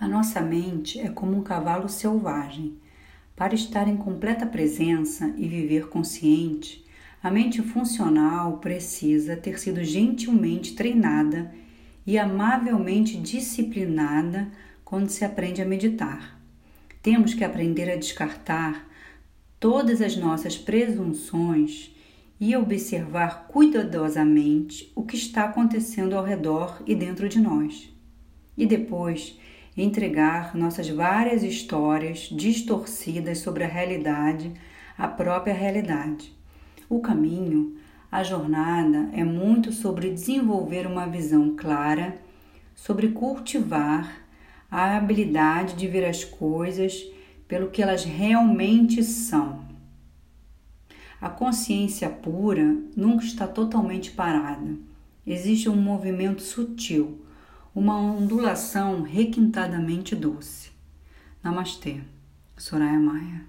A nossa mente é como um cavalo selvagem. Para estar em completa presença e viver consciente, a mente funcional precisa ter sido gentilmente treinada e amavelmente disciplinada quando se aprende a meditar. Temos que aprender a descartar todas as nossas presunções e observar cuidadosamente o que está acontecendo ao redor e dentro de nós. E depois entregar nossas várias histórias distorcidas sobre a realidade à própria realidade. O caminho, a jornada é muito sobre desenvolver uma visão clara, sobre cultivar a habilidade de ver as coisas pelo que elas realmente são. A consciência pura nunca está totalmente parada. Existe um movimento sutil uma ondulação requintadamente doce. Namastê, Soraya Maia.